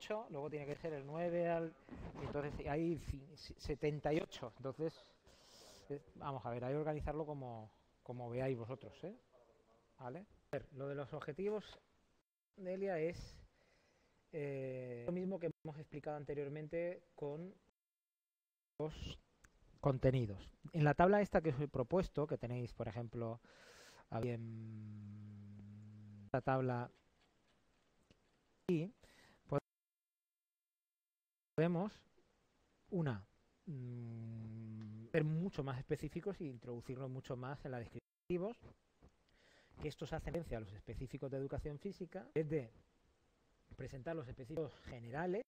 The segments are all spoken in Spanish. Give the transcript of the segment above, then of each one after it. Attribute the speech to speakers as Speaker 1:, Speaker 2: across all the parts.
Speaker 1: 8, luego tiene que ser el 9 al... Entonces hay 78. Entonces, eh, vamos a ver, hay que organizarlo como, como veáis vosotros. ¿eh? Lo de los objetivos, Delia, es eh, lo mismo que hemos explicado anteriormente con los contenidos. En la tabla esta que os he propuesto, que tenéis, por ejemplo, en la tabla aquí, podemos una mm, ser mucho más específicos e introducirlo mucho más en la descriptivos que estos hacen referencia a los específicos de educación física es de presentar los específicos generales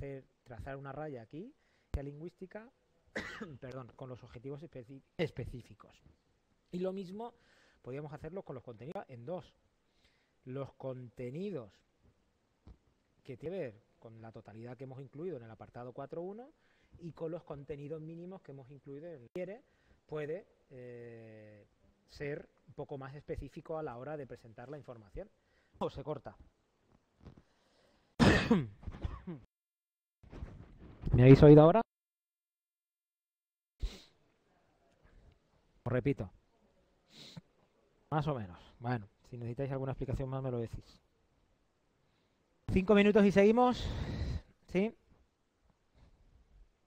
Speaker 1: hacer, trazar una raya aquí lingüística perdón, con los objetivos específicos. Y lo mismo podríamos hacerlo con los contenidos en dos. Los contenidos que tiene que ver con la totalidad que hemos incluido en el apartado 4.1 y con los contenidos mínimos que hemos incluido en el quiere puede eh, ser un poco más específico a la hora de presentar la información. O se corta. ¿Me habéis oído ahora? Os repito. Más o menos. Bueno, si necesitáis alguna explicación más me lo decís. Cinco minutos y seguimos. ¿Sí?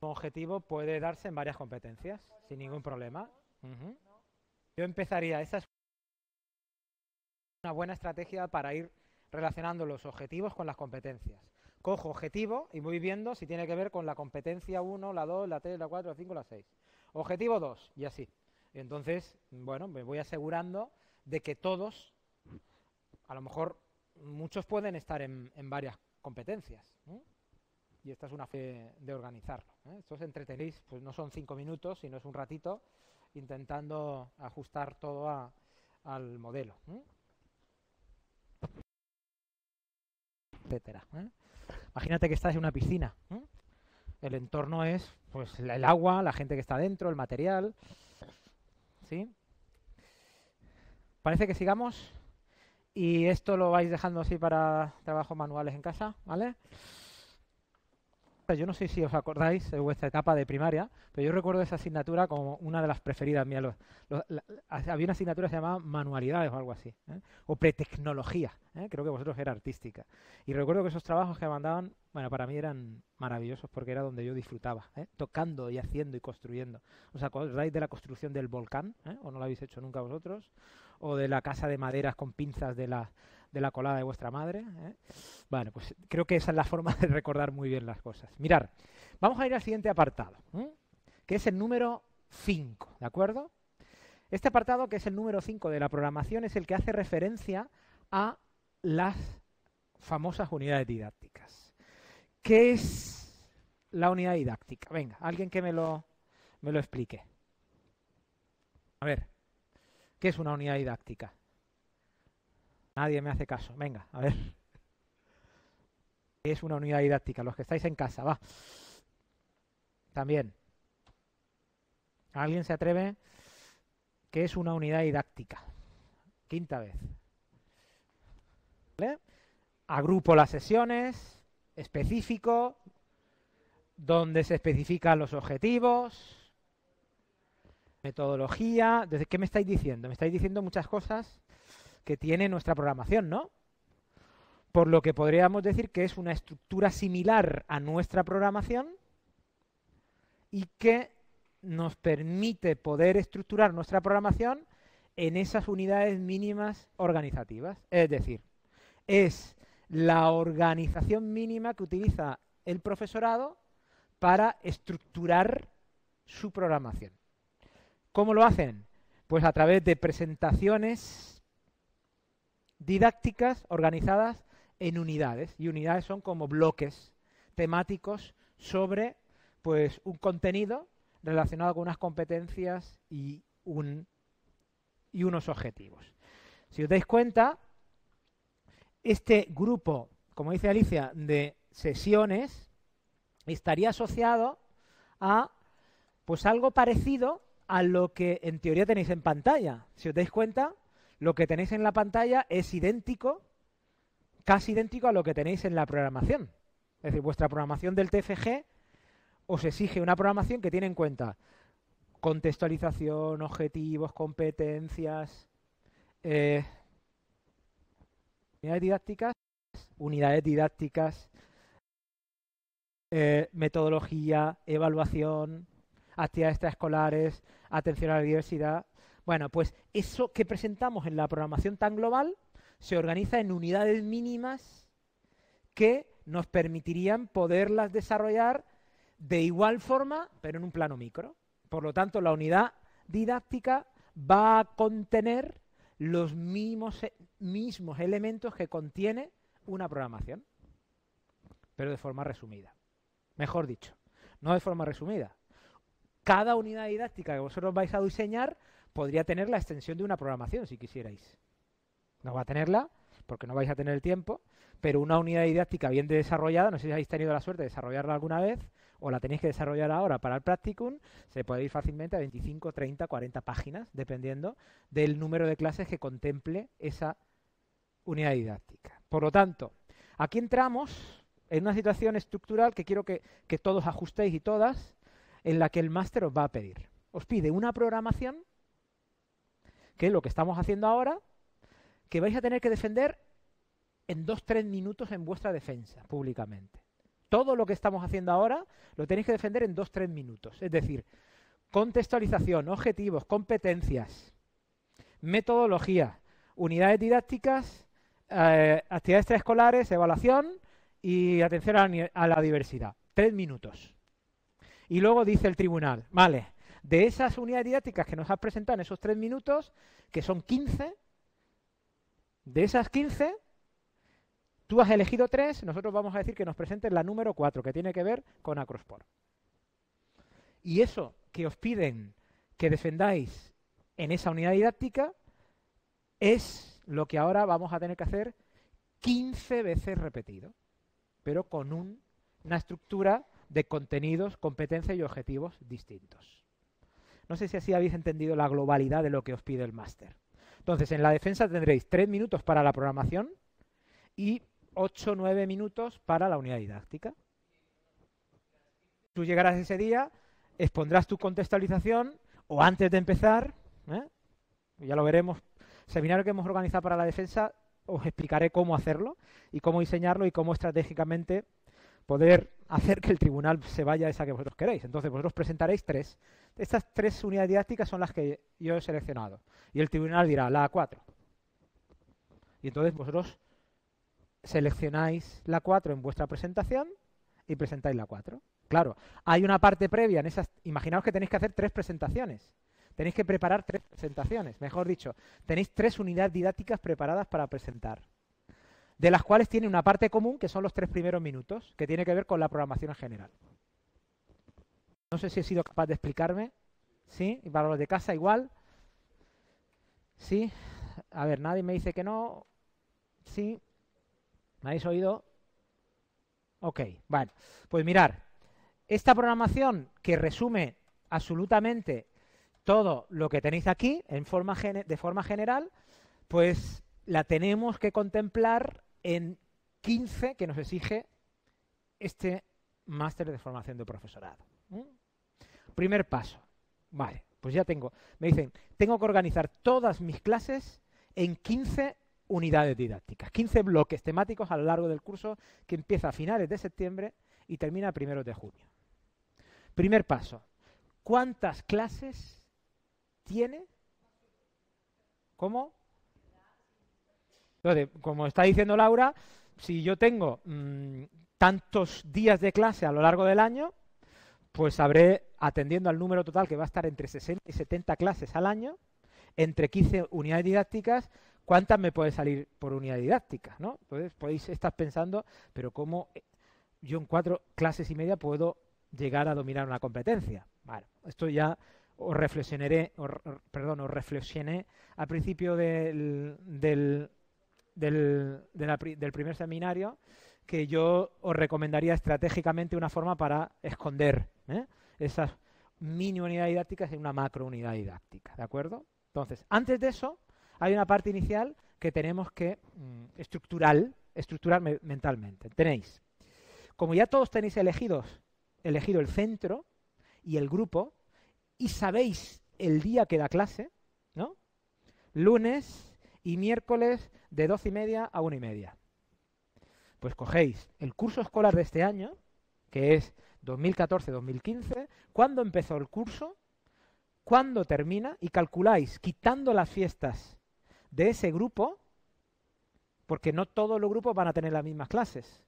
Speaker 1: Un objetivo puede darse en varias competencias, sin ningún problema. Yo empezaría, esa es una buena estrategia para ir relacionando los objetivos con las competencias cojo objetivo y voy viendo si tiene que ver con la competencia 1, la 2, la 3, la 4, la 5, la 6. Objetivo 2 y así. Entonces, bueno, me voy asegurando de que todos, a lo mejor muchos pueden estar en, varias competencias. Y esta es una fe de organizarlo. ¿eh? Esto os entretenéis, pues no son cinco minutos, sino es un ratito intentando ajustar todo al modelo. Etcétera. ¿eh? Imagínate que estás en una piscina. El entorno es pues el agua, la gente que está dentro, el material. ¿Sí? Parece que sigamos. Y esto lo vais dejando así para trabajos manuales en casa, ¿vale? Yo no sé si os acordáis de vuestra etapa de primaria, pero yo recuerdo esa asignatura como una de las preferidas mías. había una asignatura que se llamaba manualidades o algo así, ¿eh? o pretecnología, ¿eh? creo que vosotros era artística. Y recuerdo que esos trabajos que mandaban, bueno, para mí eran maravillosos porque era donde yo disfrutaba, ¿eh? tocando y haciendo y construyendo. ¿Os acordáis de la construcción del volcán? ¿O no lo habéis hecho nunca vosotros? ¿O de la casa de maderas con pinzas de la de la colada de vuestra madre. ¿eh? Bueno, pues creo que esa es la forma de recordar muy bien las cosas. Mirar, vamos a ir al siguiente apartado, que es el número 5, ¿de acuerdo? Este apartado, que es el número 5 de la programación, es el que hace referencia a las famosas unidades didácticas. ¿Qué es la unidad didáctica? Venga, alguien que me lo, me lo explique. A ver, ¿qué es una unidad didáctica? Nadie me hace caso. Venga, a ver. Es una unidad didáctica. Los que estáis en casa, va. También. ¿Alguien se atreve? ¿Qué es una unidad didáctica? Quinta vez. Agrupo las sesiones, específico, donde se especifican los objetivos, metodología. ¿Qué me estáis diciendo? Me estáis diciendo muchas cosas que tiene nuestra programación, ¿no? Por lo que podríamos decir que es una estructura similar a nuestra programación y que nos permite poder estructurar nuestra programación en esas unidades mínimas organizativas. Es decir, es la organización mínima que utiliza el profesorado para estructurar su programación. ¿Cómo lo hacen? Pues a través de presentaciones didácticas organizadas en unidades. Y unidades son como bloques temáticos sobre pues un contenido relacionado con unas competencias y, y unos objetivos. Si os dais cuenta, este grupo, como dice Alicia, de sesiones estaría asociado a pues algo parecido a lo que en teoría tenéis en pantalla. Si os dais cuenta, lo que tenéis en la pantalla es idéntico casi idéntico a lo que tenéis en la programación. Es decir, vuestra programación del TFG os exige una programación que tiene en cuenta contextualización, objetivos, competencias, eh, unidades didácticas, unidades didácticas, eh, metodología, evaluación, actividades extraescolares, atención a la diversidad. Bueno, pues eso que presentamos en la programación tan global se organiza en unidades mínimas que nos permitirían poderlas desarrollar de igual forma, pero en un plano micro. Por lo tanto, la unidad didáctica va a contener los mismos, mismos elementos que contiene una programación, pero de forma resumida. Mejor dicho, no de forma resumida. Cada unidad didáctica que vosotros vais a diseñar podría tener la extensión de una programación, si quisierais. No va a tenerla, porque no vais a tener el tiempo, pero una unidad didáctica bien desarrollada, no sé si habéis tenido la suerte de desarrollarla alguna vez, o la tenéis que desarrollar ahora para el practicum, se puede ir fácilmente a 25, 30, 40 páginas, dependiendo del número de clases que contemple esa unidad didáctica. Por lo tanto, aquí entramos en una situación estructural que quiero que, que todos ajustéis y todas, en la que el máster os va a pedir. Os pide una programación, que es lo que estamos haciendo ahora, que vais a tener que defender en dos, tres minutos en vuestra defensa públicamente. Todo lo que estamos haciendo ahora lo tenéis que defender en dos, tres minutos. Es decir, contextualización, objetivos, competencias, metodología, unidades didácticas, eh, actividades extraescolares, evaluación y atención a la diversidad. Tres minutos. Y luego dice el tribunal, vale, de esas unidades didácticas que nos has presentado en esos tres minutos, que son 15, de esas 15, Tú has elegido tres, nosotros vamos a decir que nos presentes la número cuatro, que tiene que ver con Acrosport. Y eso que os piden que defendáis en esa unidad didáctica es lo que ahora vamos a tener que hacer 15 veces repetido, pero con una estructura de contenidos, competencias y objetivos distintos. No sé si así habéis entendido la globalidad de lo que os pide el máster. Entonces, en la defensa tendréis tres minutos para la programación y 8 o 9 minutos para la unidad didáctica. Tú llegarás ese día, expondrás tu contextualización o antes de empezar, ¿eh? ya lo veremos, seminario que hemos organizado para la defensa, os explicaré cómo hacerlo y cómo diseñarlo y cómo estratégicamente poder hacer que el tribunal se vaya a esa que vosotros queréis. Entonces vosotros presentaréis tres. Estas tres unidades didácticas son las que yo he seleccionado. Y el tribunal dirá, la A4. Y entonces vosotros seleccionáis la 4 en vuestra presentación y presentáis la 4. Claro, hay una parte previa en esas... Imaginaos que tenéis que hacer tres presentaciones. Tenéis que preparar tres presentaciones, mejor dicho, tenéis tres unidades didácticas preparadas para presentar, de las cuales tiene una parte común que son los tres primeros minutos, que tiene que ver con la programación en general. No sé si he sido capaz de explicarme. ¿Sí? Y para los de casa igual. ¿Sí? A ver, nadie me dice que no. Sí. ¿Me habéis oído? Ok, bueno. Pues mirar, esta programación que resume absolutamente todo lo que tenéis aquí en forma de forma general, pues la tenemos que contemplar en 15 que nos exige este máster de formación de profesorado. Primer paso. Vale, pues ya tengo. Me dicen, tengo que organizar todas mis clases en 15 unidades didácticas, 15 bloques temáticos a lo largo del curso que empieza a finales de septiembre y termina a primeros de junio. Primer paso, ¿cuántas clases tiene? ¿Cómo? Entonces, como está diciendo Laura, si yo tengo mm, tantos días de clase a lo largo del año, pues habré, atendiendo al número total que va a estar entre 60 y 70 clases al año, entre 15 unidades didácticas, ¿cuántas me puede salir por unidad didáctica? ¿no? Entonces podéis estar pensando, pero ¿cómo yo en cuatro clases y media puedo llegar a dominar una competencia? Bueno, esto ya os reflexionaré, perdón, os reflexioné al principio del, del, primer seminario que yo os recomendaría estratégicamente una forma para esconder ¿eh? esas mini unidades didácticas en una macro unidad didáctica, ¿de acuerdo? Entonces, antes de eso, hay una parte inicial que tenemos que, mm, estructural, estructurar mentalmente. Tenéis, como ya todos tenéis elegidos, elegido el centro y el grupo, y sabéis el día que da clase, ¿no? Lunes y miércoles de doce y media a una y media. Pues cogéis el curso escolar de este año, que es 2014-2015, cuándo empezó el curso, cuándo termina, y calculáis, quitando las fiestas de ese grupo, porque no todos los grupos van a tener las mismas clases.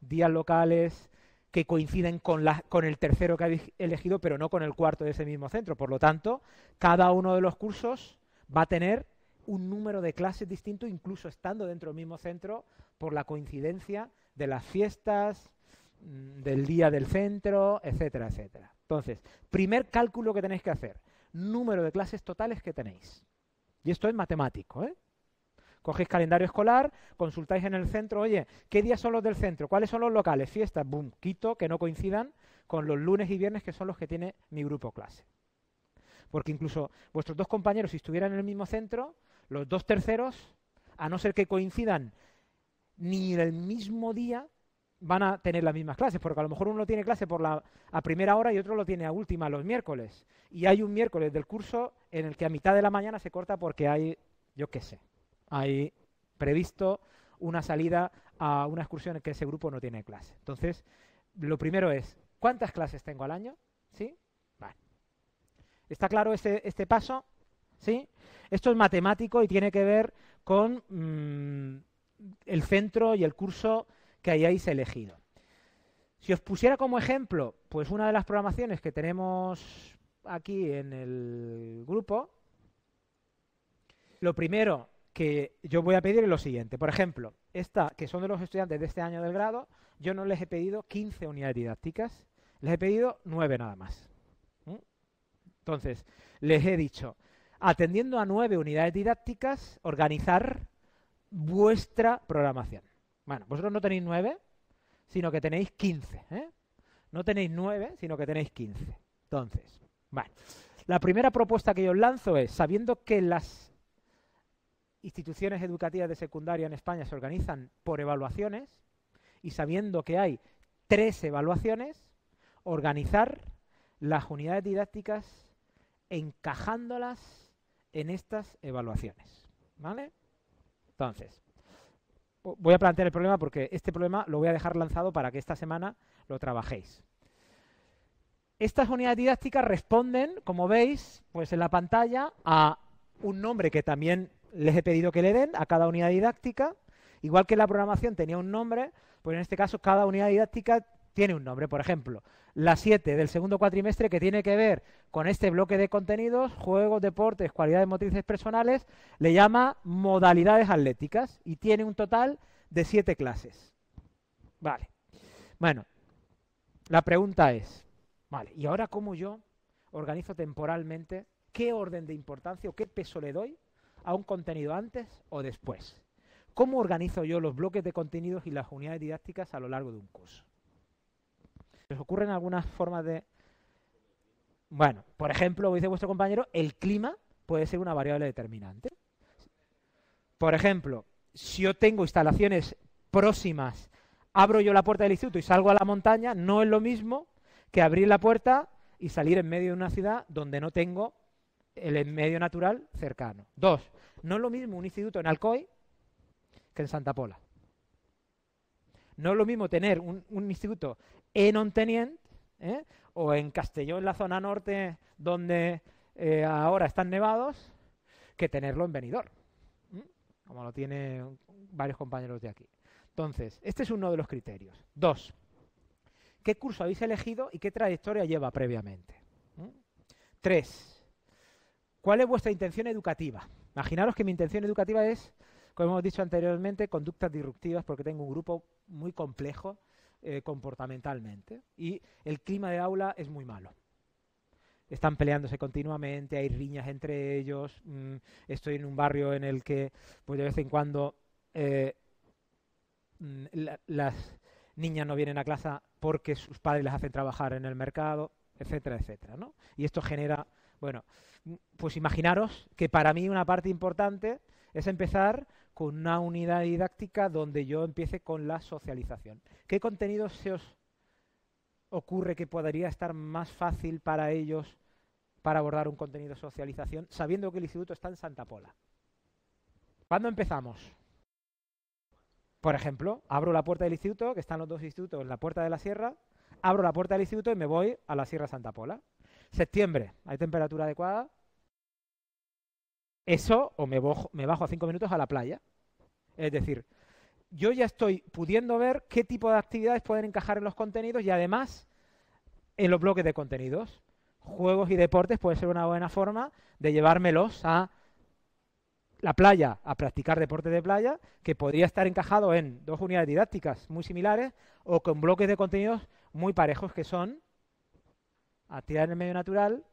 Speaker 1: Días locales que coinciden con, con el tercero que habéis elegido, pero no con el cuarto de ese mismo centro. Por lo tanto, cada uno de los cursos va a tener un número de clases distinto, incluso estando dentro del mismo centro, por la coincidencia de las fiestas, mm, del día del centro, etcétera, etcétera. Entonces, primer cálculo que tenéis que hacer, número de clases totales que tenéis. Y esto es matemático, ¿eh? Cogéis calendario escolar, consultáis en el centro, oye, ¿qué días son los del centro? ¿Cuáles son los locales? Fiestas, boom, quito, que no coincidan con los lunes y viernes que son los que tiene mi grupo clase. Porque incluso vuestros dos compañeros, si estuvieran en el mismo centro, los dos terceros, a no ser que coincidan ni el mismo día, van a tener las mismas clases, porque a lo mejor uno tiene clase por la, a primera hora y otro lo tiene a última los miércoles. Y hay un miércoles del curso en el que a mitad de la mañana se corta porque hay, yo qué sé, hay previsto una salida a una excursión en que ese grupo no tiene clase. Entonces, lo primero es, ¿cuántas clases tengo al año? ¿Sí? Vale. ¿Está claro este, este paso? ¿Sí? Esto es matemático y tiene que ver con mm, el centro y el curso que hayáis elegido. Si os pusiera como ejemplo, pues una de las programaciones que tenemos aquí en el grupo, lo primero que yo voy a pedir es lo siguiente. Por ejemplo, esta, que son de los estudiantes de este año del grado, yo no les he pedido 15 unidades didácticas, les he pedido 9 nada más. Entonces, les he dicho, atendiendo a 9 unidades didácticas, organizar vuestra programación. Bueno, vosotros no tenéis 9, sino que tenéis 15. ¿eh? No tenéis 9, sino que tenéis 15. Entonces, vale. La primera propuesta que yo os lanzo es, sabiendo que las instituciones educativas de secundaria en España se organizan por evaluaciones y sabiendo que hay tres evaluaciones, organizar las unidades didácticas encajándolas en estas evaluaciones. ¿Vale? Entonces, voy a plantear el problema porque este problema lo voy a dejar lanzado para que esta semana lo trabajéis. Estas unidades didácticas responden, como veis, pues en la pantalla a un nombre que también les he pedido que le den a cada unidad didáctica. Igual que la programación tenía un nombre, pues en este caso cada unidad didáctica tiene un nombre. Por ejemplo, la 7 del segundo cuatrimestre que tiene que ver con este bloque de contenidos, juegos, deportes, cualidades motrices personales, le llama modalidades atléticas y tiene un total de 7 clases. Vale. Bueno, la pregunta es, vale, ¿y ahora cómo yo organizo temporalmente qué orden de importancia o qué peso le doy a un contenido antes o después? ¿Cómo organizo yo los bloques de contenidos y las unidades didácticas a lo largo de un curso? ¿Les ocurren algunas formas de...? Bueno, por ejemplo, como dice vuestro compañero, el clima puede ser una variable determinante. Por ejemplo, si yo tengo instalaciones próximas, abro yo la puerta del instituto y salgo a la montaña, no es lo mismo que abrir la puerta y salir en medio de una ciudad donde no tengo el medio natural cercano. Dos, no es lo mismo un instituto en Alcoy que en Santa Pola. No es lo mismo tener un, instituto en Ontenient ¿eh? o en Castelló, en la zona norte, donde eh, ahora están nevados, que tenerlo en Benidorm, como lo tienen varios compañeros de aquí. Entonces, este es uno de los criterios. Dos, ¿qué curso habéis elegido y qué trayectoria lleva previamente? Tres, ¿cuál es vuestra intención educativa? Imaginaros que mi intención educativa es como hemos dicho anteriormente, conductas disruptivas porque tengo un grupo muy complejo eh, comportamentalmente y el clima de aula es muy malo. Están peleándose continuamente, hay riñas entre ellos, mm, estoy en un barrio en el que pues de vez en cuando eh, mm, las niñas no vienen a clase porque sus padres las hacen trabajar en el mercado, etcétera, etcétera, Y esto genera, bueno, mm, pues imaginaros que para mí una parte importante es empezar con una unidad didáctica donde yo empiece con la socialización. ¿Qué contenidos se os ocurre que podría estar más fácil para ellos para abordar un contenido de socialización, sabiendo que el instituto está en Santa Pola? ¿Cuándo empezamos? Por ejemplo, abro la puerta del instituto, que están los dos institutos en la puerta de la sierra, abro la puerta del instituto y me voy a la Sierra Santa Pola. Septiembre, ¿hay temperatura adecuada? Eso, o me, bajo a cinco minutos a la playa. Es decir, yo ya estoy pudiendo ver qué tipo de actividades pueden encajar en los contenidos y además en los bloques de contenidos. Juegos y deportes puede ser una buena forma de llevármelos a la playa, a practicar deporte de playa, que podría estar encajado en dos unidades didácticas muy similares o con bloques de contenidos muy parejos que son actividad en el medio natural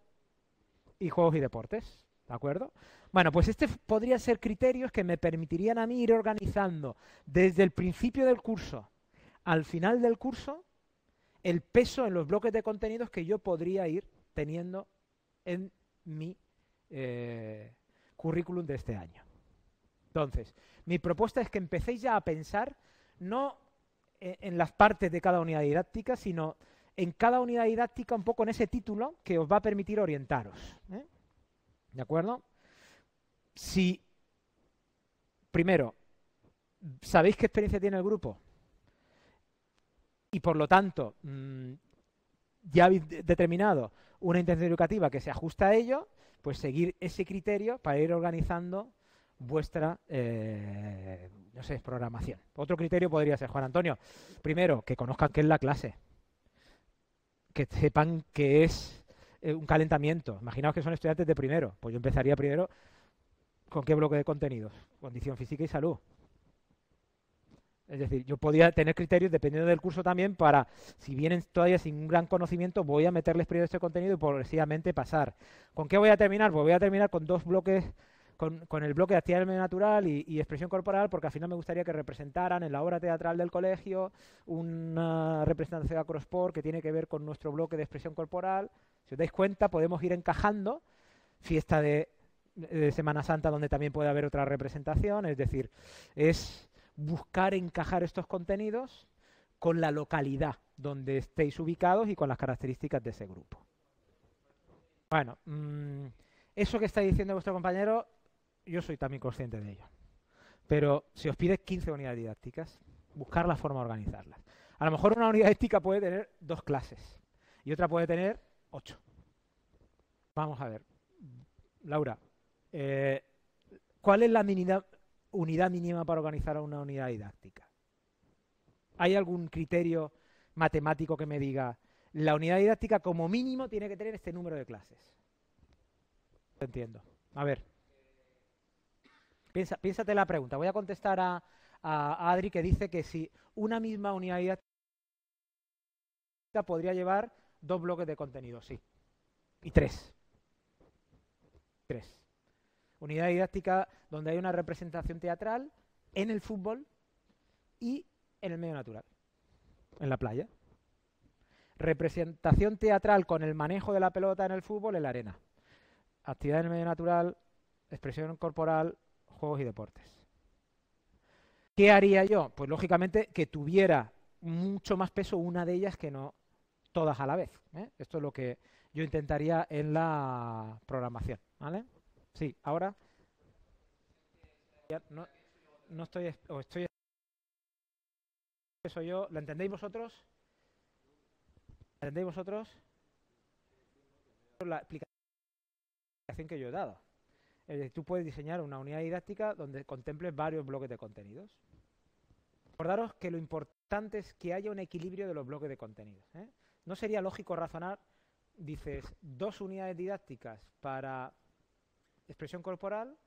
Speaker 1: y juegos y deportes. ¿De acuerdo? Bueno, pues este podría ser criterios que me permitirían a mí ir organizando desde el principio del curso al final del curso el peso en los bloques de contenidos que yo podría ir teniendo en mi eh, currículum de este año. Entonces, mi propuesta es que empecéis ya a pensar no en las partes de cada unidad didáctica, sino en cada unidad didáctica un poco en ese título que os va a permitir orientaros. ¿eh? ¿De acuerdo? Si, primero, sabéis qué experiencia tiene el grupo y por lo tanto mm, ya habéis determinado una intención educativa que se ajusta a ello, pues seguir ese criterio para ir organizando vuestra eh, no sé, programación. Otro criterio podría ser, Juan Antonio, primero, que conozcan qué es la clase, que sepan qué es eh, un calentamiento. Imaginaos que son estudiantes de primero. Pues yo empezaría primero con qué bloque de contenidos. Condición física y salud. Es decir, yo podría tener criterios dependiendo del curso también para, si vienen todavía sin un gran conocimiento, voy a meterles primero este contenido y progresivamente pasar. ¿Con qué voy a terminar? Pues voy a terminar con dos bloques, con, el bloque de actividad medio natural y, expresión corporal, porque al final me gustaría que representaran en la obra teatral del colegio una representación de Acrosport que tiene que ver con nuestro bloque de expresión corporal. Si os dais cuenta, podemos ir encajando fiesta de, Semana Santa donde también puede haber otra representación, es decir, es buscar encajar estos contenidos con la localidad donde estéis ubicados y con las características de ese grupo. Bueno, mm, eso que está diciendo vuestro compañero, yo soy también consciente de ello. Pero si os pide 15 unidades didácticas, buscar la forma de organizarlas. A lo mejor una unidad didáctica puede tener dos clases y otra puede tener Ocho. Vamos a ver. Laura, eh, ¿cuál es la unidad mínima para organizar una unidad didáctica? ¿Hay algún criterio matemático que me diga la unidad didáctica como mínimo tiene que tener este número de clases? Entiendo. A ver. Piensa, piénsate la pregunta. Voy a contestar a, a Adri que dice que si una misma unidad didáctica podría llevar Dos bloques de contenido, sí. Y tres. Tres. Unidad didáctica donde hay una representación teatral en el fútbol y en el medio natural, en la playa. Representación teatral con el manejo de la pelota en el fútbol en la arena. Actividad en el medio natural, expresión corporal, juegos y deportes. ¿Qué haría yo? Pues lógicamente que tuviera mucho más peso una de ellas que no todas a la vez. ¿eh? Esto es lo que yo intentaría en la programación. ¿Vale? Sí, ahora. No, no estoy. O estoy. Eso yo. ¿Lo entendéis vosotros? ¿Lo entendéis vosotros? La explicación que yo he dado. Es decir, tú puedes diseñar una unidad didáctica donde contemples varios bloques de contenidos. Recordaros que lo importante es que haya un equilibrio de los bloques de contenidos. ¿eh? ¿No sería lógico razonar, dices, dos unidades didácticas para expresión corporal,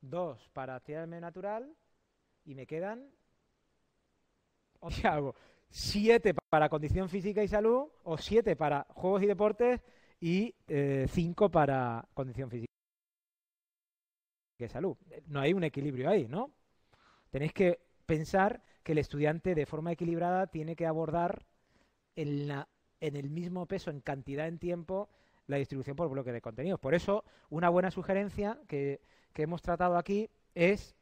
Speaker 1: dos para actividad medio natural y me quedan, sea, hago siete para condición física y salud o siete para juegos y deportes y eh, cinco para condición física y salud. No hay un equilibrio ahí, ¿no? Tenéis que pensar que el estudiante de forma equilibrada tiene que abordar en, la, en el mismo peso, en cantidad, en tiempo, la distribución por bloque de contenidos. Por eso, una buena sugerencia que, que hemos tratado aquí es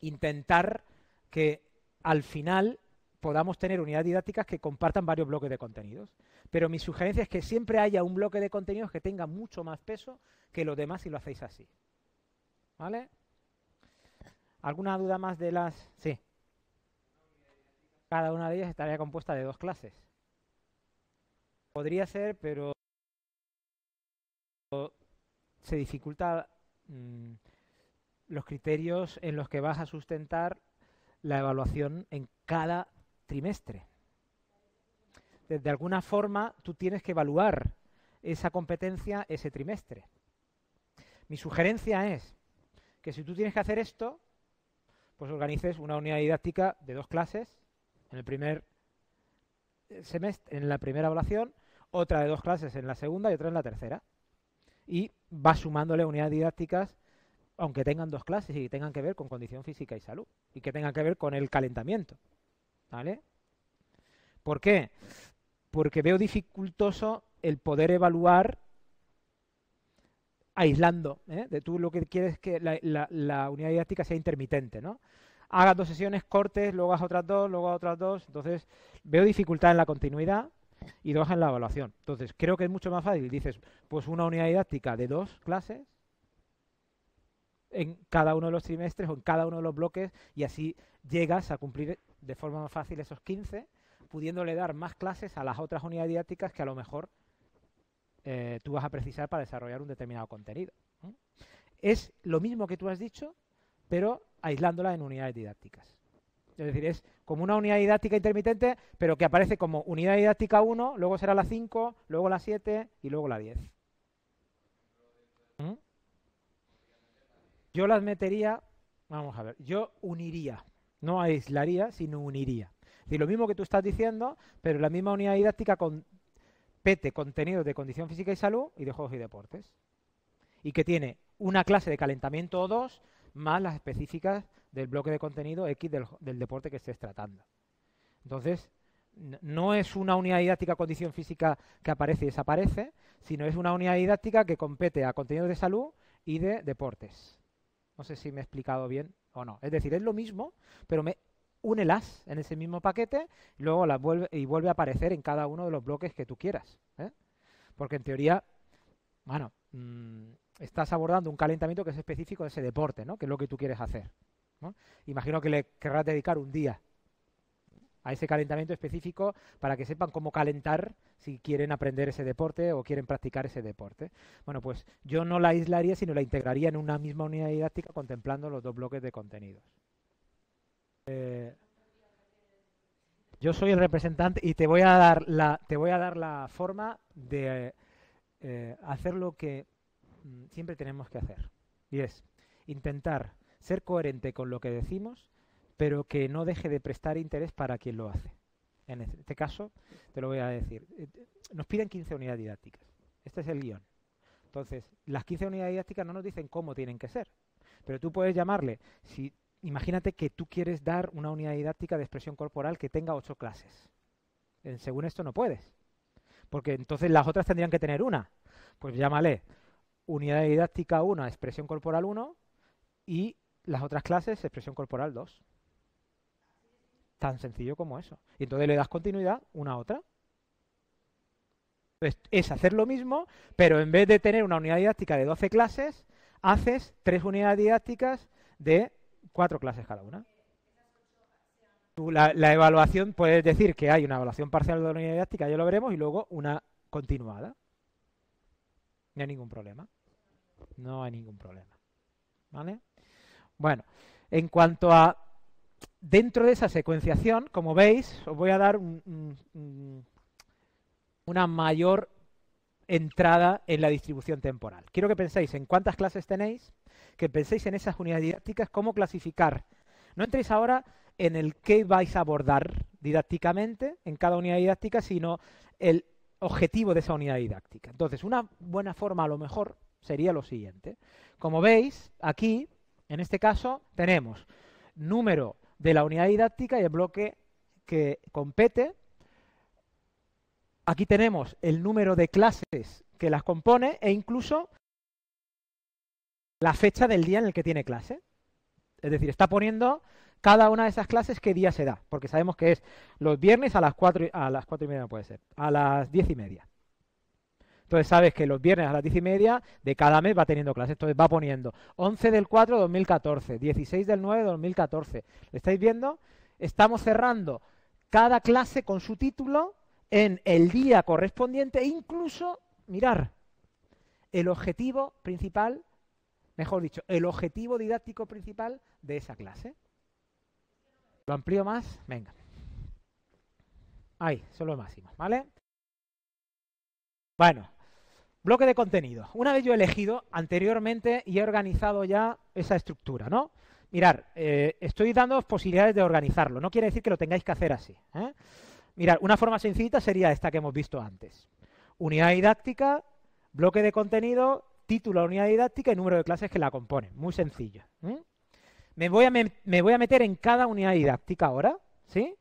Speaker 1: intentar que al final podamos tener unidades didácticas que compartan varios bloques de contenidos. Pero mi sugerencia es que siempre haya un bloque de contenidos que tenga mucho más peso que los demás si lo hacéis así. ¿Vale? ¿Alguna duda más de las...? Sí. Cada una de ellas estaría compuesta de dos clases. Podría ser, pero se dificulta mm, los criterios en los que vas a sustentar la evaluación en cada trimestre. De, alguna forma, tú tienes que evaluar esa competencia ese trimestre. Mi sugerencia es que si tú tienes que hacer esto, pues organices una unidad didáctica de dos clases en el primer eh, semestre, en la primera evaluación, otra de dos clases en la segunda y otra en la tercera. Y vas sumándole unidades didácticas aunque tengan dos clases y tengan que ver con condición física y salud y que tengan que ver con el calentamiento. ¿Vale? ¿Por qué? Porque veo dificultoso el poder evaluar aislando. ¿eh? Tú lo que quieres es que la, unidad didáctica sea intermitente, ¿no? Hagas dos sesiones cortes, luego hagas otras dos, luego otras dos. Entonces, veo dificultad en la continuidad y dos en la evaluación. Entonces, creo que es mucho más fácil. Dices, pues una unidad didáctica de dos clases en cada uno de los trimestres o en cada uno de los bloques y así llegas a cumplir de forma más fácil esos 15, pudiéndole dar más clases a las otras unidades didácticas que a lo mejor eh, tú vas a precisar para desarrollar un determinado contenido. Es lo mismo que tú has dicho, pero aislándola en unidades didácticas. Es decir, es como una unidad didáctica intermitente, pero que aparece como unidad didáctica 1, luego será la 5, luego la 7 y luego la 10. Yo las metería, vamos a ver, yo uniría, no aislaría, sino uniría. Y lo mismo que tú estás diciendo, pero la misma unidad didáctica con pete contenidos de condición física y salud y de juegos y deportes. Y que tiene una clase de calentamiento o dos más las específicas del bloque de contenido X del, deporte que estés tratando. Entonces, no es una unidad didáctica condición física que aparece y desaparece, sino es una unidad didáctica que compete a contenidos de salud y de deportes. No sé si me he explicado bien o no. Es decir, es lo mismo, pero me únelas en ese mismo paquete luego las vuelve y vuelve a aparecer en cada uno de los bloques que tú quieras. ¿eh? Porque en teoría, bueno, mm, estás abordando un calentamiento que es específico de ese deporte, ¿no? Que es lo que tú quieres hacer. Imagino que le querrás dedicar un día a ese calentamiento específico para que sepan cómo calentar si quieren aprender ese deporte o quieren practicar ese deporte. Bueno, pues yo no la aislaría, sino la integraría en una misma unidad didáctica contemplando los dos bloques de contenidos. Eh, yo soy el representante y te voy a dar la, forma de eh, hacer lo que mm, siempre tenemos que hacer. Y es intentar ser coherente con lo que decimos pero que no deje de prestar interés para quien lo hace. En este caso, te lo voy a decir. Eh, nos piden 15 unidades didácticas. Este es el guion. Entonces, las 15 unidades didácticas no nos dicen cómo tienen que ser. Pero tú puedes llamarle, si imagínate que tú quieres dar una unidad didáctica de expresión corporal que tenga 8 clases. según esto no puedes. Porque entonces las otras tendrían que tener una. Pues llámale unidad didáctica 1, expresión corporal 1 y las otras clases, expresión corporal 2. Tan sencillo como eso. Y entonces le das continuidad una a otra. es hacer lo mismo, pero en vez de tener una unidad didáctica de 12 clases, haces tres unidades didácticas de cuatro clases cada una. La, la, evaluación, puedes decir que hay una evaluación parcial de la unidad didáctica, ya lo veremos, y luego una continuada. No hay ningún problema. No hay ningún problema. ¿Vale? Bueno, en cuanto a dentro de esa secuenciación, como veis, os voy a dar una mayor entrada en la distribución temporal. Quiero que penséis en cuántas clases tenéis, que penséis en esas unidades didácticas, cómo clasificar. No entréis ahora en el qué vais a abordar didácticamente en cada unidad didáctica, sino el objetivo de esa unidad didáctica. Entonces, una buena forma a lo mejor sería lo siguiente. Como veis, aquí, en este caso, tenemos número de la unidad didáctica y el bloque que compete. Aquí tenemos el número de clases que las compone e incluso la fecha del día en el que tiene clase. Es decir, está poniendo cada una de esas clases qué día se da, porque sabemos que es los viernes a las cuatro, a las cuatro y media no puede ser, a las diez y media. Entonces sabes que los viernes a las diez y media de cada mes va teniendo clases. Entonces va poniendo 11 del 4 2014, 16 del 9 2014. ¿Lo estáis viendo? Estamos cerrando cada clase con su título en el día correspondiente e incluso, mirar, el objetivo principal, mejor dicho, el objetivo didáctico principal de esa clase. ¿Lo amplío más? Venga. Ahí, son los máximos, ¿vale? Bueno, bloque de contenido. Una vez yo he elegido anteriormente y he organizado ya esa estructura, ¿no? Mirar, eh, estoy dando posibilidades de organizarlo. No quiere decir que lo tengáis que hacer así. ¿eh? Mirar, una forma sencillita sería esta que hemos visto antes. Unidad didáctica, bloque de contenido, título de unidad didáctica y número de clases que la componen. Muy sencillo. Me, voy a me voy a meter en cada unidad didáctica ahora, ¿sí?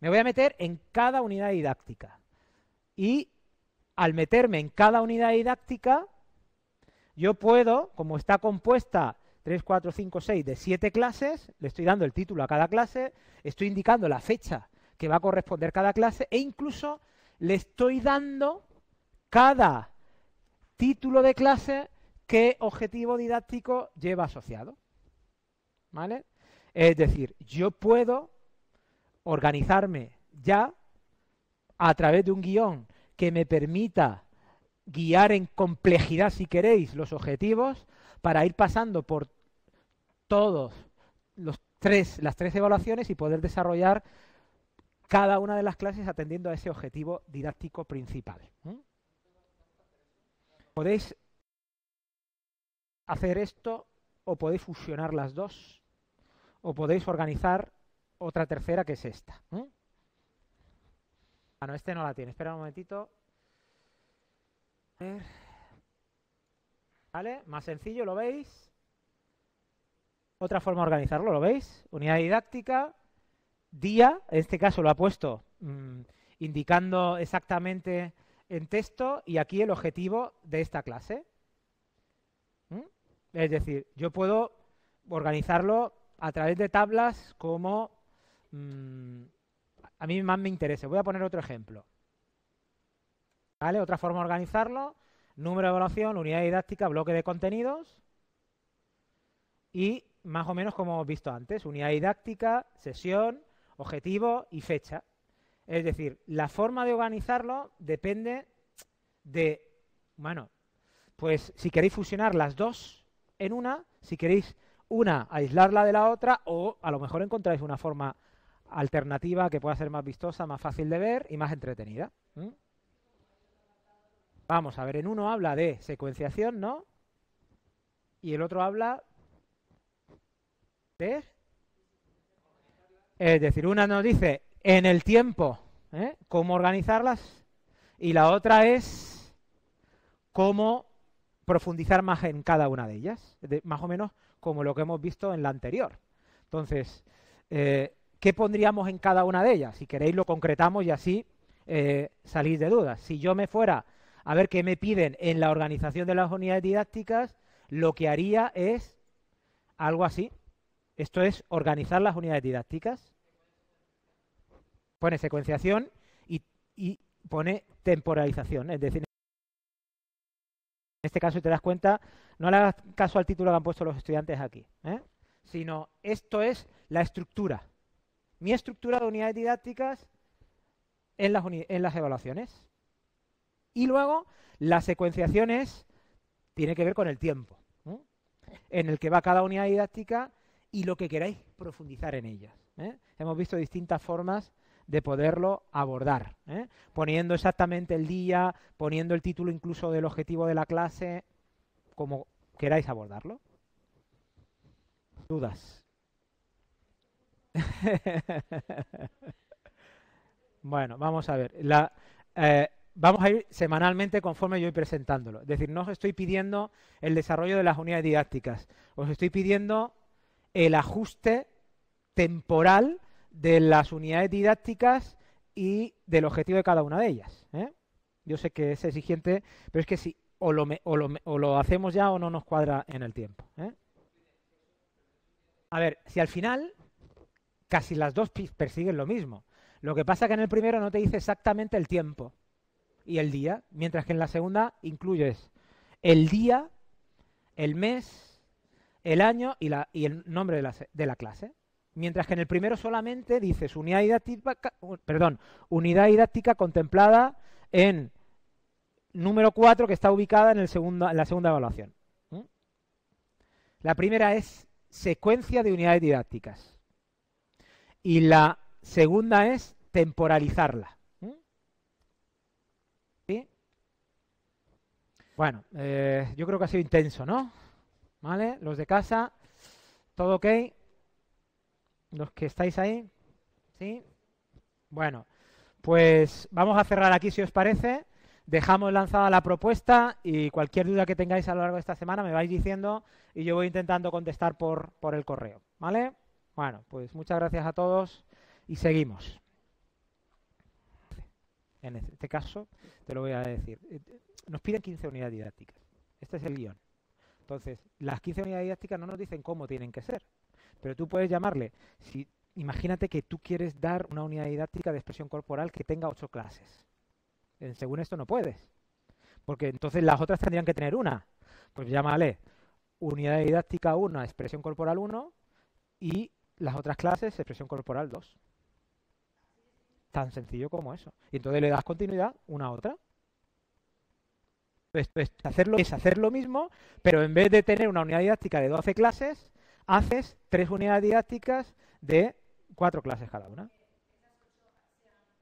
Speaker 1: Me voy a meter en cada unidad didáctica. Y al meterme en cada unidad didáctica, yo puedo, como está compuesta 3, 4, 5, 6 de 7 clases, le estoy dando el título a cada clase, estoy indicando la fecha que va a corresponder cada clase e incluso le estoy dando cada título de clase qué objetivo didáctico lleva asociado. ¿Vale? Es decir, yo puedo organizarme ya a través de un guion que me permita guiar en complejidad, si queréis, los objetivos para ir pasando por todos los tres, las tres evaluaciones y poder desarrollar cada una de las clases atendiendo a ese objetivo didáctico principal. Podéis hacer esto o podéis fusionar las dos o podéis organizar otra tercera que es esta. Ah, no, este no la tiene. Espera un momentito. ¿Vale? Más sencillo, ¿lo veis? Otra forma de organizarlo, ¿lo veis? Unidad didáctica, día, en este caso lo ha puesto mm, indicando exactamente en texto y aquí el objetivo de esta clase. ¿Mm? Es decir, yo puedo organizarlo a través de tablas como mm, a mí más me interese. Voy a poner otro ejemplo. ¿Vale? Otra forma de organizarlo número de evaluación, unidad didáctica, bloque de contenidos y más o menos como hemos visto antes, unidad didáctica, sesión, objetivo y fecha. Es decir, la forma de organizarlo depende de, bueno, pues si queréis fusionar las dos en una, si queréis una aislarla de la otra o a lo mejor encontráis una forma alternativa que pueda ser más vistosa, más fácil de ver y más entretenida. Vamos a ver, en uno habla de secuenciación, ¿no? Y el otro habla de... Es decir, una nos dice en el tiempo ¿eh? cómo organizarlas y la otra es cómo profundizar más en cada una de ellas, más o menos como lo que hemos visto en la anterior. Entonces, eh, ¿qué pondríamos en cada una de ellas? Si queréis lo concretamos y así eh, salís de dudas. Si yo me fuera a ver qué me piden en la organización de las unidades didácticas, lo que haría es algo así. Esto es organizar las unidades didácticas. Pone secuenciación y, pone temporalización. Es decir, en este caso, te das cuenta, no le hagas caso al título que han puesto los estudiantes aquí, ¿eh? sino esto es la estructura. Mi estructura de unidades didácticas en las, en las evaluaciones. Y luego la secuenciación es, tiene que ver con el tiempo, en el que va cada unidad didáctica y lo que queráis profundizar en ellas. ¿eh? Hemos visto distintas formas de poderlo abordar, ¿eh? poniendo exactamente el día, poniendo el título incluso del objetivo de la clase, como queráis abordarlo. ¿Dudas? bueno, vamos a ver. La, eh, vamos a ir semanalmente conforme yo voy presentándolo. Es decir, no os estoy pidiendo el desarrollo de las unidades didácticas, os estoy pidiendo el ajuste temporal de las unidades didácticas y del objetivo de cada una de ellas. ¿eh? Yo sé que es exigente, pero es que si o lo, o, lo, o lo, hacemos ya o no nos cuadra en el tiempo. ¿eh? A ver, si al final casi las dos persiguen lo mismo. Lo que pasa que en el primero no te dice exactamente el tiempo y el día, mientras que en la segunda incluyes el día, el mes, el año y, el nombre de la, de la, clase. Mientras que en el primero solamente dices unidad didáctica, perdón, unidad didáctica contemplada en número 4 que está ubicada en, el segundo, en la segunda evaluación. La primera es secuencia de unidades didácticas. Y la segunda es temporalizarla. ¿Sí? Bueno, eh, yo creo que ha sido intenso, ¿no? ¿Vale? Los de casa, ¿todo ok? Los que estáis ahí, ¿sí? Bueno, pues vamos a cerrar aquí si os parece. Dejamos lanzada la propuesta y cualquier duda que tengáis a lo largo de esta semana me vais diciendo y yo voy intentando contestar por, por el correo. ¿Vale? Bueno, pues muchas gracias a todos y seguimos. En este caso, te lo voy a decir. Nos piden 15 unidades didácticas. Este es el guion. Entonces, las 15 unidades didácticas no nos dicen cómo tienen que ser. Pero tú puedes llamarle, imagínate que tú quieres dar una unidad didáctica de expresión corporal que tenga 8 clases. Eh, según esto no puedes. Porque entonces las otras tendrían que tener una. Pues llámale unidad didáctica 1, expresión corporal 1 y las otras clases expresión corporal 2. Tan sencillo como eso. Y entonces le das continuidad una a otra. Pues, pues hacerlo, es hacer lo mismo, pero en vez de tener una unidad didáctica de 12 clases, haces tres unidades didácticas de cuatro clases cada una.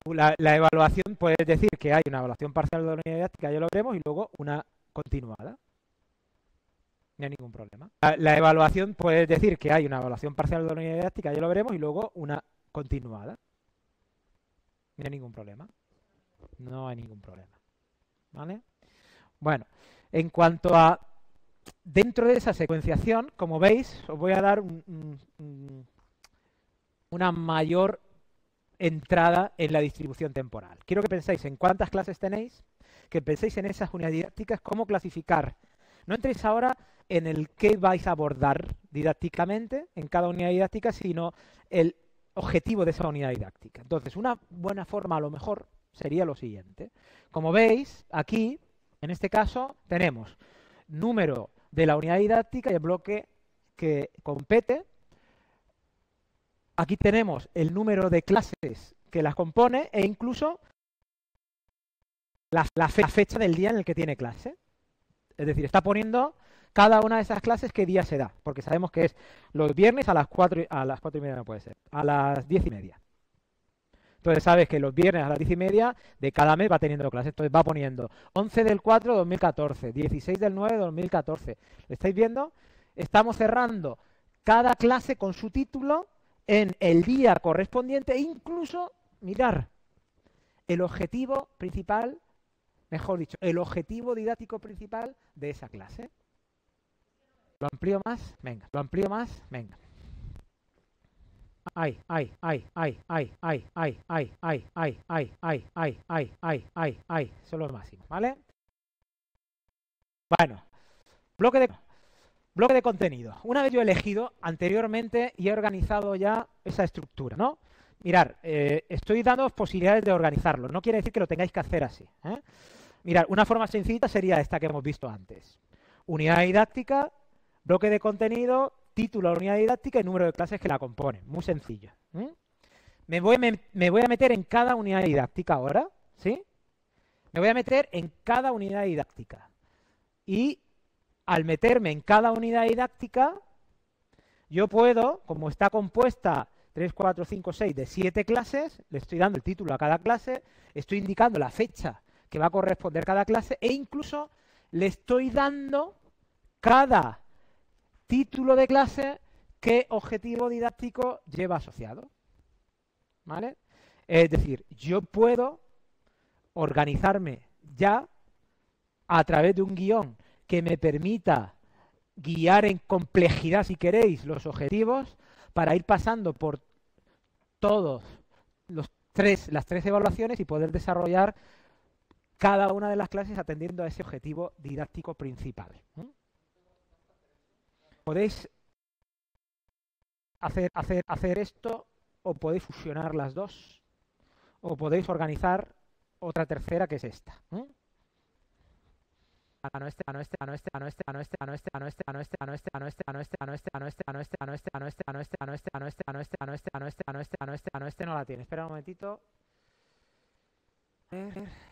Speaker 1: La, evaluación puede decir que hay una evaluación parcial de la unidad didáctica, ya lo veremos, y luego una continuada. No hay ningún problema. La, evaluación puede decir que hay una evaluación parcial de la unidad didáctica, ya lo veremos, y luego una continuada. No hay ningún problema. No hay ningún problema. ¿Vale? Bueno, en cuanto a dentro de esa secuenciación, como veis, os voy a dar una mayor entrada en la distribución temporal. Quiero que penséis en cuántas clases tenéis, que penséis en esas unidades didácticas, cómo clasificar. No entréis ahora en el qué vais a abordar didácticamente en cada unidad didáctica, sino el objetivo de esa unidad didáctica. Entonces, una buena forma a lo mejor sería lo siguiente. Como veis, aquí, en este caso, tenemos número de la unidad didáctica y el bloque que compete Aquí tenemos el número de clases que las compone e incluso la, fecha del día en el que tiene clase. Es decir, está poniendo cada una de esas clases qué día se da, porque sabemos que es los viernes a las cuatro a las cuatro y media no puede ser, a las diez y media. Entonces sabes que los viernes a las diez y media de cada mes va teniendo clases. Entonces va poniendo 11 del 4 2014, 16 del 9 2014. ¿Lo estáis viendo? Estamos cerrando cada clase con su título en el día correspondiente e incluso mirar el objetivo principal, mejor dicho, el objetivo didáctico principal de esa clase. ¿Lo amplío más? Venga. ¿Lo amplío más? Venga. Ay, ay, ay, ay, ay, ay, ay, ay, ay, ay, ay, ay, ay, ay, ay, ay, ay. Son los máximos, ¿vale? Bueno. Bloque de Bloque de contenido. Una vez yo he elegido anteriormente y he organizado ya esa estructura, ¿no? Mirar, eh, estoy dando posibilidades de organizarlo. No quiere decir que lo tengáis que hacer así. ¿eh? Mirar, una forma sencilla sería esta que hemos visto antes. Unidad didáctica, bloque de contenido, título de la unidad didáctica y número de clases que la componen. Muy sencillo. Me, voy, me voy a meter en cada unidad didáctica ahora, ¿sí? Me voy a meter en cada unidad didáctica. Y al meterme en cada unidad didáctica, yo puedo, como está compuesta 3, 4, 5, 6 de 7 clases, le estoy dando el título a cada clase, estoy indicando la fecha que va a corresponder cada clase e incluso le estoy dando cada título de clase qué objetivo didáctico lleva asociado. ¿Vale? Es decir, yo puedo organizarme ya a través de un guion que me permita guiar en complejidad, si queréis, los objetivos para ir pasando por todos los tres, las tres evaluaciones y poder desarrollar cada una de las clases atendiendo a ese objetivo didáctico principal podéis hacer, hacer, hacer esto o podéis fusionar las dos o podéis organizar otra tercera que es esta. ¿eh? no la tiene. Espera un momentito. A ver.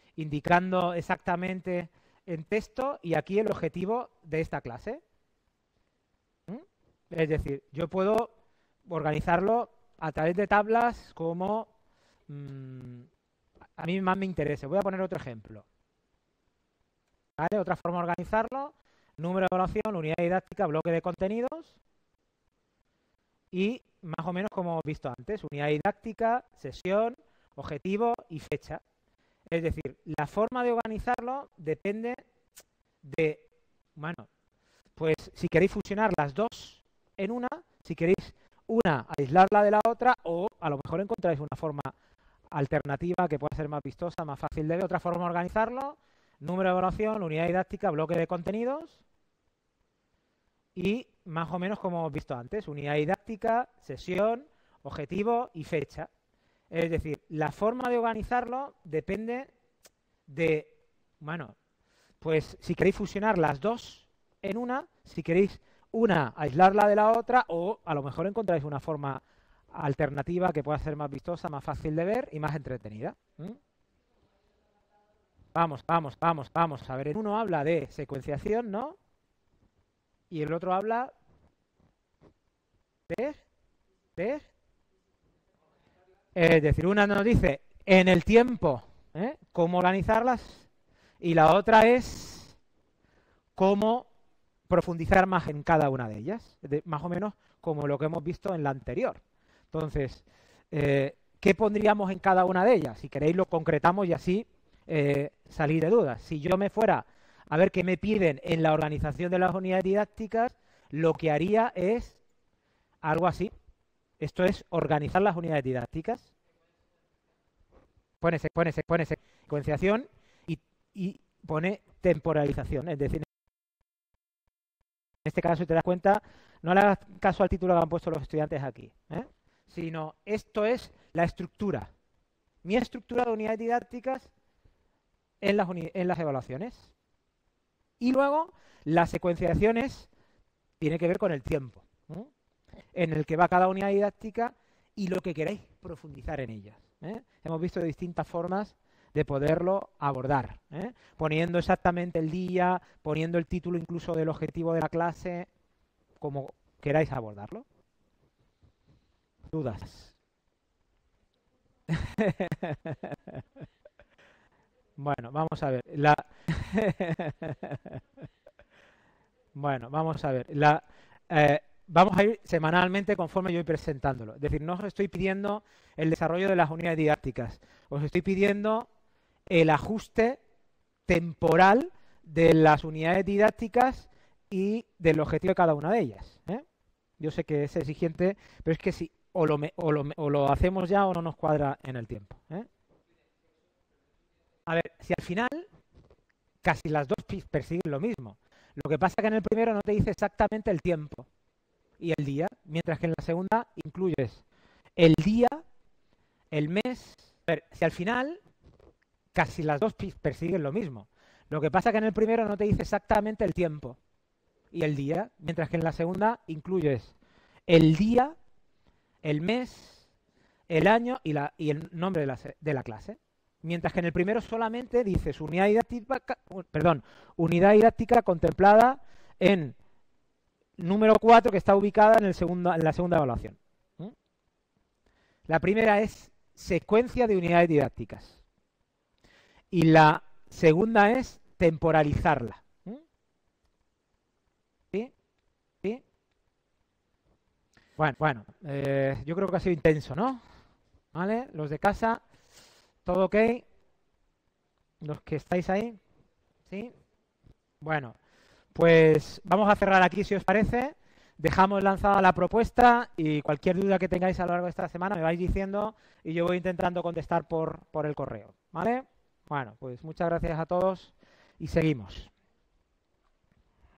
Speaker 1: indicando exactamente en texto y aquí el objetivo de esta clase. ¿Mm? Es decir, yo puedo organizarlo a través de tablas como mm, a mí más me interese. Voy a poner otro ejemplo. Otra forma de organizarlo, número de evaluación, unidad didáctica, bloque de contenidos y más o menos como hemos visto antes, unidad didáctica, sesión, objetivo y fecha. Es decir, la forma de organizarlo depende de, bueno, pues si queréis fusionar las dos en una, si queréis una aislarla de la otra o a lo mejor encontráis una forma alternativa que pueda ser más vistosa, más fácil de ver. Otra forma de organizarlo, número de evaluación, unidad didáctica, bloque de contenidos y más o menos como hemos visto antes, unidad didáctica, sesión, objetivo y fecha. Es decir, la forma de organizarlo depende de, bueno, pues si queréis fusionar las dos en una, si queréis una aislarla de la otra o a lo mejor encontráis una forma alternativa que pueda ser más vistosa, más fácil de ver y más entretenida. Vamos, vamos, vamos, vamos. A ver, uno habla de secuenciación, ¿no? Y el otro habla de... ¿De? Es decir, una nos dice en el tiempo ¿eh? cómo organizarlas y la otra es cómo profundizar más en cada una de ellas, más o menos como lo que hemos visto en la anterior. Entonces, eh, ¿qué pondríamos en cada una de ellas? Si queréis lo concretamos y así eh, salir de dudas. Si yo me fuera a ver qué me piden en la organización de las unidades didácticas, lo que haría es algo así. Esto es organizar las unidades didácticas. Pone, pone, pone secuenciación y, y pone temporalización. Es decir, en este caso, si te das cuenta, no le hagas caso al título que han puesto los estudiantes aquí, ¿eh? sino esto es la estructura. Mi estructura de unidades didácticas en las, en las evaluaciones. Y luego, las secuenciaciones tiene que ver con el tiempo en el que va cada unidad didáctica y lo que queréis profundizar en ellas. ¿eh? Hemos visto distintas formas de poderlo abordar, ¿eh? poniendo exactamente el día, poniendo el título incluso del objetivo de la clase, como queráis abordarlo. ¿Dudas? bueno, vamos a ver. Bueno, vamos a ver. Eh, vamos a ir semanalmente conforme yo voy presentándolo. Es decir, no os estoy pidiendo el desarrollo de las unidades didácticas, os estoy pidiendo el ajuste temporal de las unidades didácticas y del objetivo de cada una de ellas. ¿eh? Yo sé que es exigente, pero es que si o lo, o lo, hacemos ya o no nos cuadra en el tiempo. ¿eh? A ver, si al final casi las dos persiguen lo mismo. Lo que pasa es que en el primero no te dice exactamente el tiempo y el día, mientras que en la segunda incluyes el día, el mes. si al final casi las dos persiguen lo mismo. Lo que pasa que en el primero no te dice exactamente el tiempo y el día, mientras que en la segunda incluyes el día, el mes, el año y, la, y el nombre de la, de la, clase. Mientras que en el primero solamente dices unidad didáctica, perdón, unidad didáctica contemplada en número 4 que está ubicada en, el segundo, en la segunda evaluación. La primera es secuencia de unidades didácticas. Y la segunda es temporalizarla. ¿Sí? Bueno, bueno, eh, yo creo que ha sido intenso, ¿no? ¿Vale? Los de casa, ¿todo ok? Los que estáis ahí, ¿sí? Bueno, pues vamos a cerrar aquí si os parece. Dejamos lanzada la propuesta y cualquier duda que tengáis a lo largo de esta semana me vais diciendo y yo voy intentando contestar por, por el correo. ¿Vale? Bueno, pues muchas gracias a todos y seguimos.